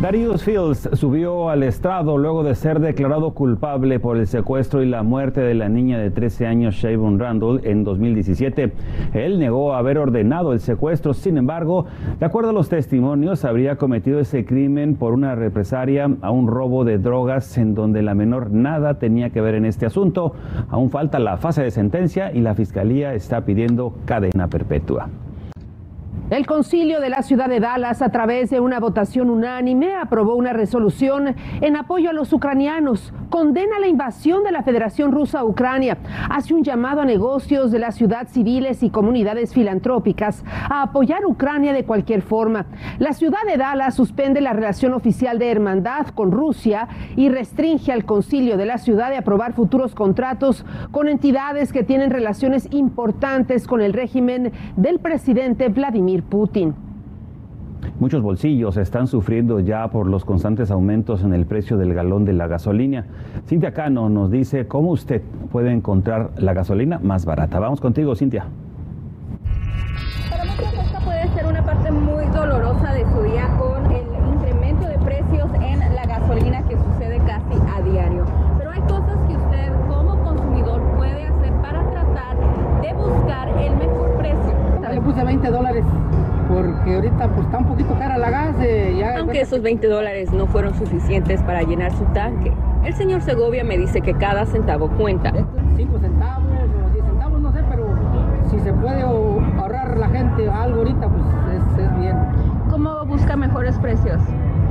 Darius Fields subió al estrado luego de ser declarado culpable por el secuestro y la muerte de la niña de 13 años Shavon Randall en 2017. Él negó haber ordenado el secuestro, sin embargo, de acuerdo a los testimonios, habría cometido ese crimen por una represaria a un robo de drogas en donde la menor nada tenía que ver en este asunto. Aún falta la fase de sentencia y la fiscalía está pidiendo cadena perpetua. El concilio de la ciudad de Dallas, a través de una votación unánime, aprobó una resolución en apoyo a los ucranianos, condena la invasión de la Federación Rusa a Ucrania, hace un llamado a negocios de la ciudad civiles y comunidades filantrópicas a apoyar Ucrania de cualquier forma. La ciudad de Dallas suspende la relación oficial de hermandad con Rusia y restringe al concilio de la ciudad de aprobar futuros contratos con entidades que tienen relaciones importantes con el régimen del presidente Vladimir Putin. Muchos bolsillos están sufriendo ya por los constantes aumentos en el precio del galón de la gasolina. Cintia Cano nos dice cómo usted puede encontrar la gasolina más barata. Vamos contigo, Cintia. Está un poquito cara la gas. Eh, ya Aunque esos 20 dólares no fueron suficientes para llenar su tanque, el señor Segovia me dice que cada centavo cuenta. 5 centavos o 10 centavos, no sé, pero si se puede ahorrar la gente algo ahorita, pues es, es bien. ¿Cómo busca mejores precios?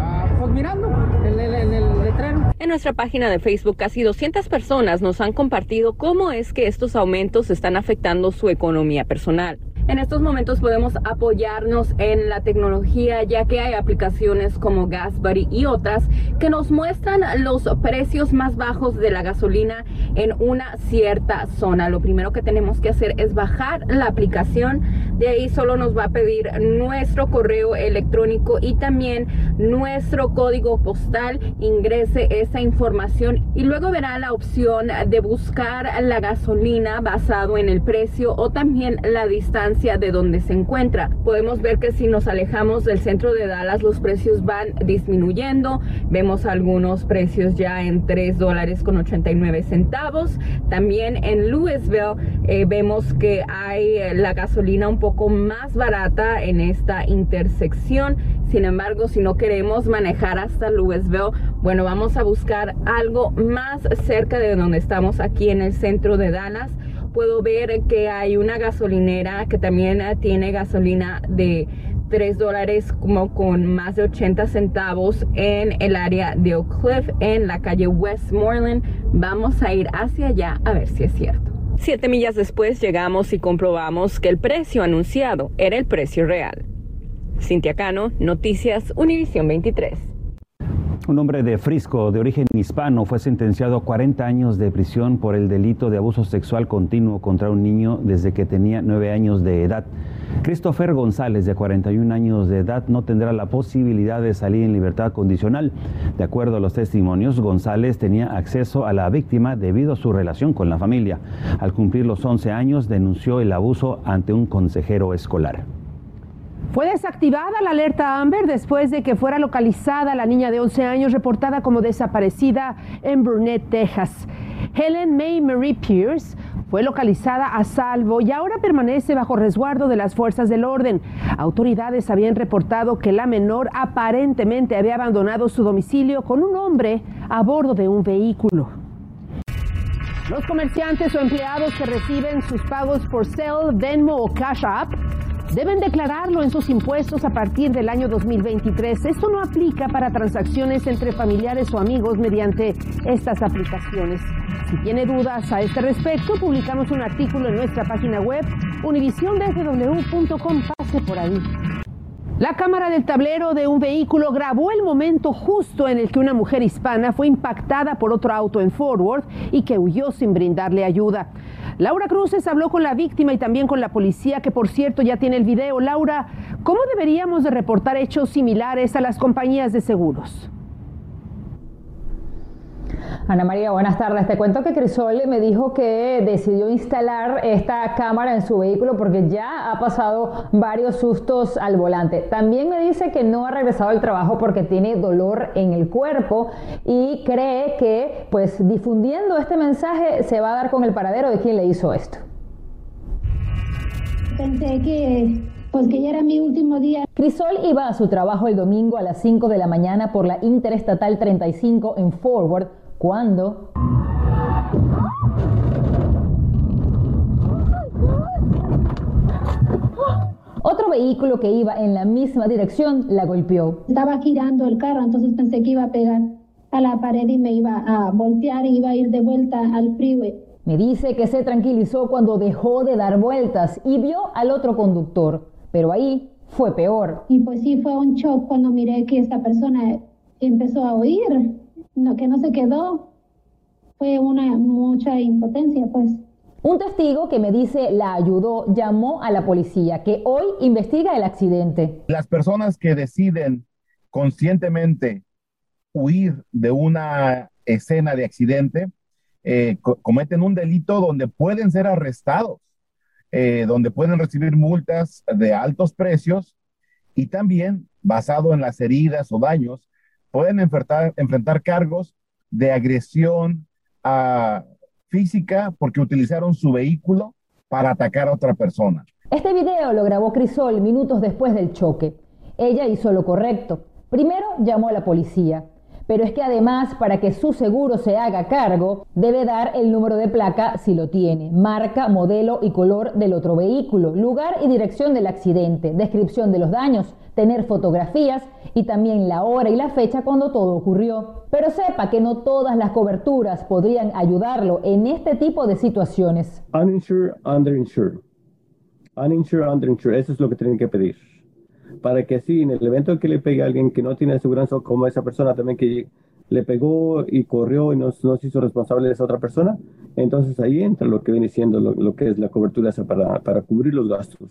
Ah, pues mirando en el, el, el letrero. En nuestra página de Facebook casi 200 personas nos han compartido cómo es que estos aumentos están afectando su economía personal. En estos momentos podemos apoyarnos en la tecnología ya que hay aplicaciones como GasBuddy y otras que nos muestran los precios más bajos de la gasolina en una cierta zona. Lo primero que tenemos que hacer es bajar la aplicación. De ahí solo nos va a pedir nuestro correo electrónico y también nuestro código postal. Ingrese esa información y luego verá la opción de buscar la gasolina basado en el precio o también la distancia de donde se encuentra. Podemos ver que si nos alejamos del centro de Dallas los precios van disminuyendo. Vemos algunos precios ya en 3 dólares con 89 centavos. También en Louisville eh, vemos que hay la gasolina un poco más barata en esta intersección. Sin embargo, si no queremos manejar hasta Louisville, bueno, vamos a buscar algo más cerca de donde estamos aquí en el centro de Dallas puedo ver que hay una gasolinera que también tiene gasolina de 3 dólares como con más de 80 centavos en el área de Oak Cliff en la calle Westmoreland. Vamos a ir hacia allá a ver si es cierto. Siete millas después llegamos y comprobamos que el precio anunciado era el precio real. Cintia Cano, Noticias Univisión 23. Un hombre de Frisco, de origen hispano, fue sentenciado a 40 años de prisión por el delito de abuso sexual continuo contra un niño desde que tenía 9 años de edad. Christopher González, de 41 años de edad, no tendrá la posibilidad de salir en libertad condicional. De acuerdo a los testimonios, González tenía acceso a la víctima debido a su relación con la familia. Al cumplir los 11 años, denunció el abuso ante un consejero escolar. Fue desactivada la alerta Amber después de que fuera localizada la niña de 11 años reportada como desaparecida en Burnett, Texas. Helen May Marie Pierce fue localizada a salvo y ahora permanece bajo resguardo de las fuerzas del orden. Autoridades habían reportado que la menor aparentemente había abandonado su domicilio con un hombre a bordo de un vehículo. Los comerciantes o empleados que reciben sus pagos por Cell, Venmo o Cash App deben declararlo en sus impuestos a partir del año 2023. Esto no aplica para transacciones entre familiares o amigos mediante estas aplicaciones. Si tiene dudas a este respecto, publicamos un artículo en nuestra página web univisiondfw.com. Pase por ahí. La cámara del tablero de un vehículo grabó el momento justo en el que una mujer hispana fue impactada por otro auto en Forward y que huyó sin brindarle ayuda. Laura Cruces habló con la víctima y también con la policía, que por cierto ya tiene el video. Laura, ¿cómo deberíamos de reportar hechos similares a las compañías de seguros? Ana María, buenas tardes. Te cuento que Crisol me dijo que decidió instalar esta cámara en su vehículo porque ya ha pasado varios sustos al volante. También me dice que no ha regresado al trabajo porque tiene dolor en el cuerpo y cree que pues difundiendo este mensaje se va a dar con el paradero de quien le hizo esto. Pensé que pues que ya era mi último día. Crisol iba a su trabajo el domingo a las 5 de la mañana por la Interestatal 35 en Forward cuando otro vehículo que iba en la misma dirección la golpeó. Estaba girando el carro, entonces pensé que iba a pegar a la pared y me iba a voltear y iba a ir de vuelta al freeway. Me dice que se tranquilizó cuando dejó de dar vueltas y vio al otro conductor, pero ahí fue peor. Y pues sí, fue un shock cuando miré que esta persona empezó a oír no, que no se quedó, fue una mucha impotencia, pues. Un testigo que me dice la ayudó llamó a la policía, que hoy investiga el accidente. Las personas que deciden conscientemente huir de una escena de accidente eh, cometen un delito donde pueden ser arrestados, eh, donde pueden recibir multas de altos precios y también, basado en las heridas o daños, pueden enfrentar, enfrentar cargos de agresión a, física porque utilizaron su vehículo para atacar a otra persona. Este video lo grabó Crisol minutos después del choque. Ella hizo lo correcto. Primero llamó a la policía. Pero es que además, para que su seguro se haga cargo, debe dar el número de placa si lo tiene, marca, modelo y color del otro vehículo, lugar y dirección del accidente, descripción de los daños, tener fotografías y también la hora y la fecha cuando todo ocurrió. Pero sepa que no todas las coberturas podrían ayudarlo en este tipo de situaciones. Uninsured, underinsured. Uninsured, underinsured. Eso es lo que tienen que pedir. Para que así, en el evento que le pegue a alguien que no tiene aseguranza, como esa persona también que le pegó y corrió y no, se hizo responsable de esa otra persona, entonces ahí entra lo que viene siendo lo, que es la cobertura para, para cubrir los gastos.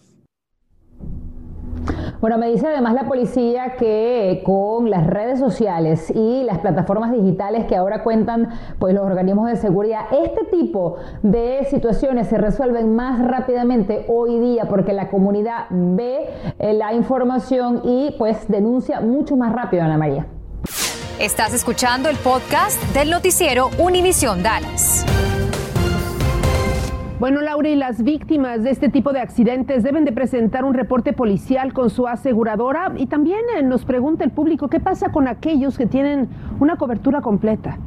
Bueno, me dice además la policía que con las redes sociales y las plataformas digitales que ahora cuentan pues los organismos de seguridad, este tipo de situaciones se resuelven más rápidamente hoy día porque la comunidad ve eh, la información y pues denuncia mucho más rápido, Ana María. Estás escuchando el podcast del noticiero Univisión Dallas. Bueno, Laura, y las víctimas de este tipo de accidentes deben de presentar un reporte policial con su aseguradora y también eh, nos pregunta el público qué pasa con aquellos que tienen una cobertura completa.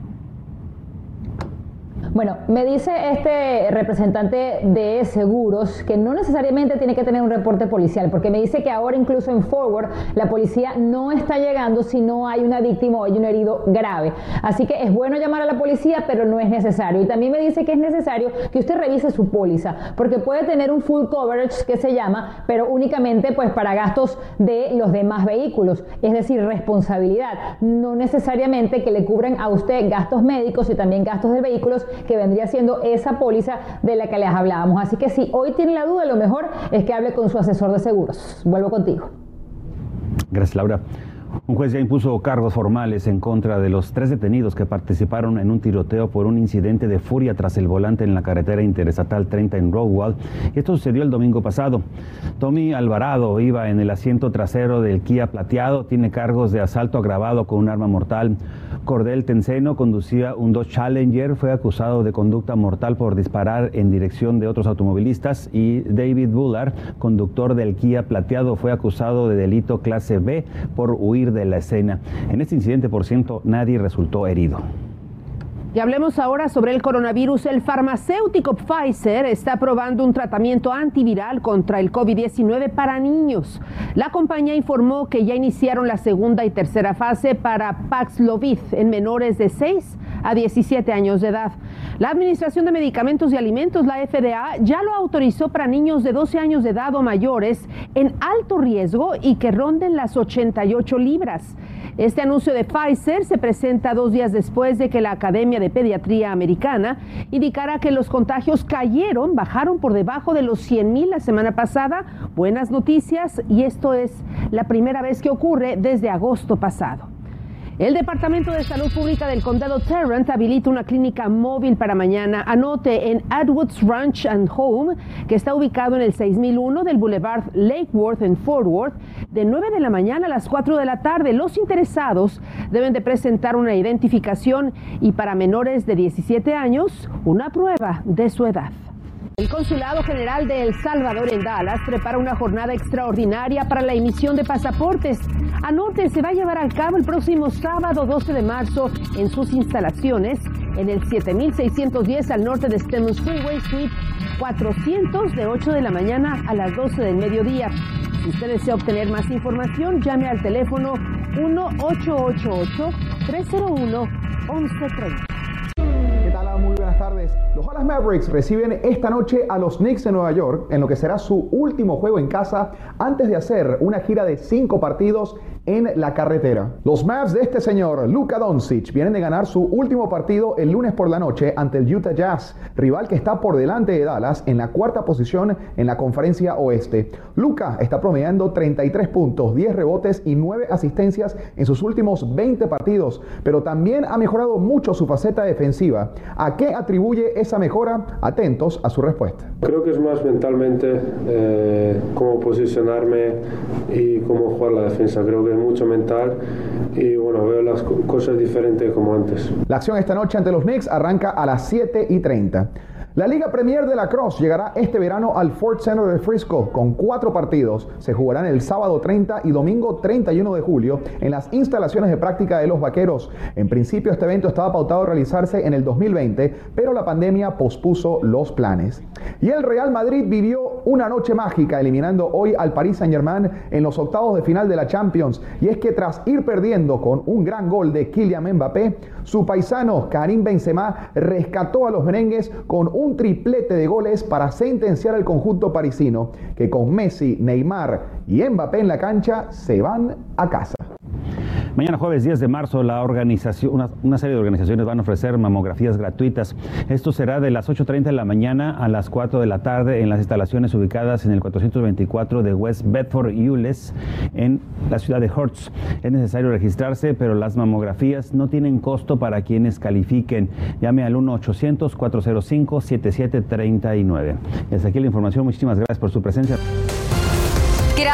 Bueno, me dice este representante de seguros que no necesariamente tiene que tener un reporte policial, porque me dice que ahora incluso en Forward la policía no está llegando si no hay una víctima o hay un herido grave. Así que es bueno llamar a la policía, pero no es necesario. Y también me dice que es necesario que usted revise su póliza, porque puede tener un full coverage que se llama, pero únicamente pues para gastos de los demás vehículos, es decir, responsabilidad, no necesariamente que le cubran a usted gastos médicos y también gastos de vehículos que vendría siendo esa póliza de la que les hablábamos. Así que si hoy tiene la duda, lo mejor es que hable con su asesor de seguros. Vuelvo contigo. Gracias, Laura. Un juez ya impuso cargos formales en contra de los tres detenidos que participaron en un tiroteo por un incidente de furia tras el volante en la carretera interestatal 30 en Rowell. Esto sucedió el domingo pasado. Tommy Alvarado iba en el asiento trasero del Kia plateado, tiene cargos de asalto agravado con un arma mortal. Cordel Tenceno conducía un Dodge Challenger, fue acusado de conducta mortal por disparar en dirección de otros automovilistas y David Bullard, conductor del Kia plateado, fue acusado de delito clase B por huir de la escena. En este incidente, por ciento, nadie resultó herido. Y hablemos ahora sobre el coronavirus. El farmacéutico Pfizer está probando un tratamiento antiviral contra el COVID-19 para niños. La compañía informó que ya iniciaron la segunda y tercera fase para Paxlovid en menores de 6 a 17 años de edad. La Administración de Medicamentos y Alimentos, la FDA, ya lo autorizó para niños de 12 años de edad o mayores en alto riesgo y que ronden las 88 libras. Este anuncio de Pfizer se presenta dos días después de que la Academia de Pediatría Americana indicara que los contagios cayeron, bajaron por debajo de los 100 mil la semana pasada. Buenas noticias y esto es la primera vez que ocurre desde agosto pasado. El Departamento de Salud Pública del Condado Tarrant habilita una clínica móvil para mañana. Anote en Atwoods Ranch and Home, que está ubicado en el 6001 del Boulevard Lake Worth en Fort Worth, de 9 de la mañana a las 4 de la tarde. Los interesados deben de presentar una identificación y para menores de 17 años, una prueba de su edad. El Consulado General de El Salvador en Dallas prepara una jornada extraordinaria para la emisión de pasaportes. Anote, se va a llevar a cabo el próximo sábado 12 de marzo en sus instalaciones en el 7610 al norte de Stemmons Freeway Suite 400 de 8 de la mañana a las 12 del mediodía. Si usted desea obtener más información, llame al teléfono 1-888-301-1130. ¿Qué tal? Muy buenas tardes. Los Dallas Mavericks reciben esta noche a los Knicks de Nueva York en lo que será su último juego en casa antes de hacer una gira de cinco partidos en la carretera. Los Mavs de este señor, Luka Doncic, vienen de ganar su último partido el lunes por la noche ante el Utah Jazz, rival que está por delante de Dallas en la cuarta posición en la conferencia oeste. Luka está promediando 33 puntos, 10 rebotes y 9 asistencias en sus últimos 20 partidos, pero también ha mejorado mucho su faceta defensiva. ¿A qué atribuye esa mejora? Atentos a su respuesta. Creo que es más mentalmente eh, cómo posicionarme y cómo jugar la defensa. Creo que mucho mental y bueno, veo las cosas diferentes como antes. La acción esta noche ante los Knicks arranca a las 7 y 30. La Liga Premier de la Cross llegará este verano al Ford Center de Frisco con cuatro partidos. Se jugarán el sábado 30 y domingo 31 de julio en las instalaciones de práctica de los Vaqueros. En principio este evento estaba pautado a realizarse en el 2020, pero la pandemia pospuso los planes. Y el Real Madrid vivió una noche mágica eliminando hoy al Paris Saint-Germain en los octavos de final de la Champions. Y es que tras ir perdiendo con un gran gol de Kylian Mbappé, su paisano Karim Benzema rescató a los merengues con un triplete de goles para sentenciar al conjunto parisino, que con Messi, Neymar y Mbappé en la cancha se van a casa. Mañana jueves 10 de marzo la organización, una, serie de organizaciones van a ofrecer mamografías gratuitas. Esto será de las 8.30 de la mañana a las 4 de la tarde en las instalaciones ubicadas en el 424 de West Bedford Euless en la ciudad de Hertz. Es necesario registrarse, pero las mamografías no tienen costo para quienes califiquen. Llame al 1-800-405-7739. Desde aquí la información. Muchísimas gracias por su presencia.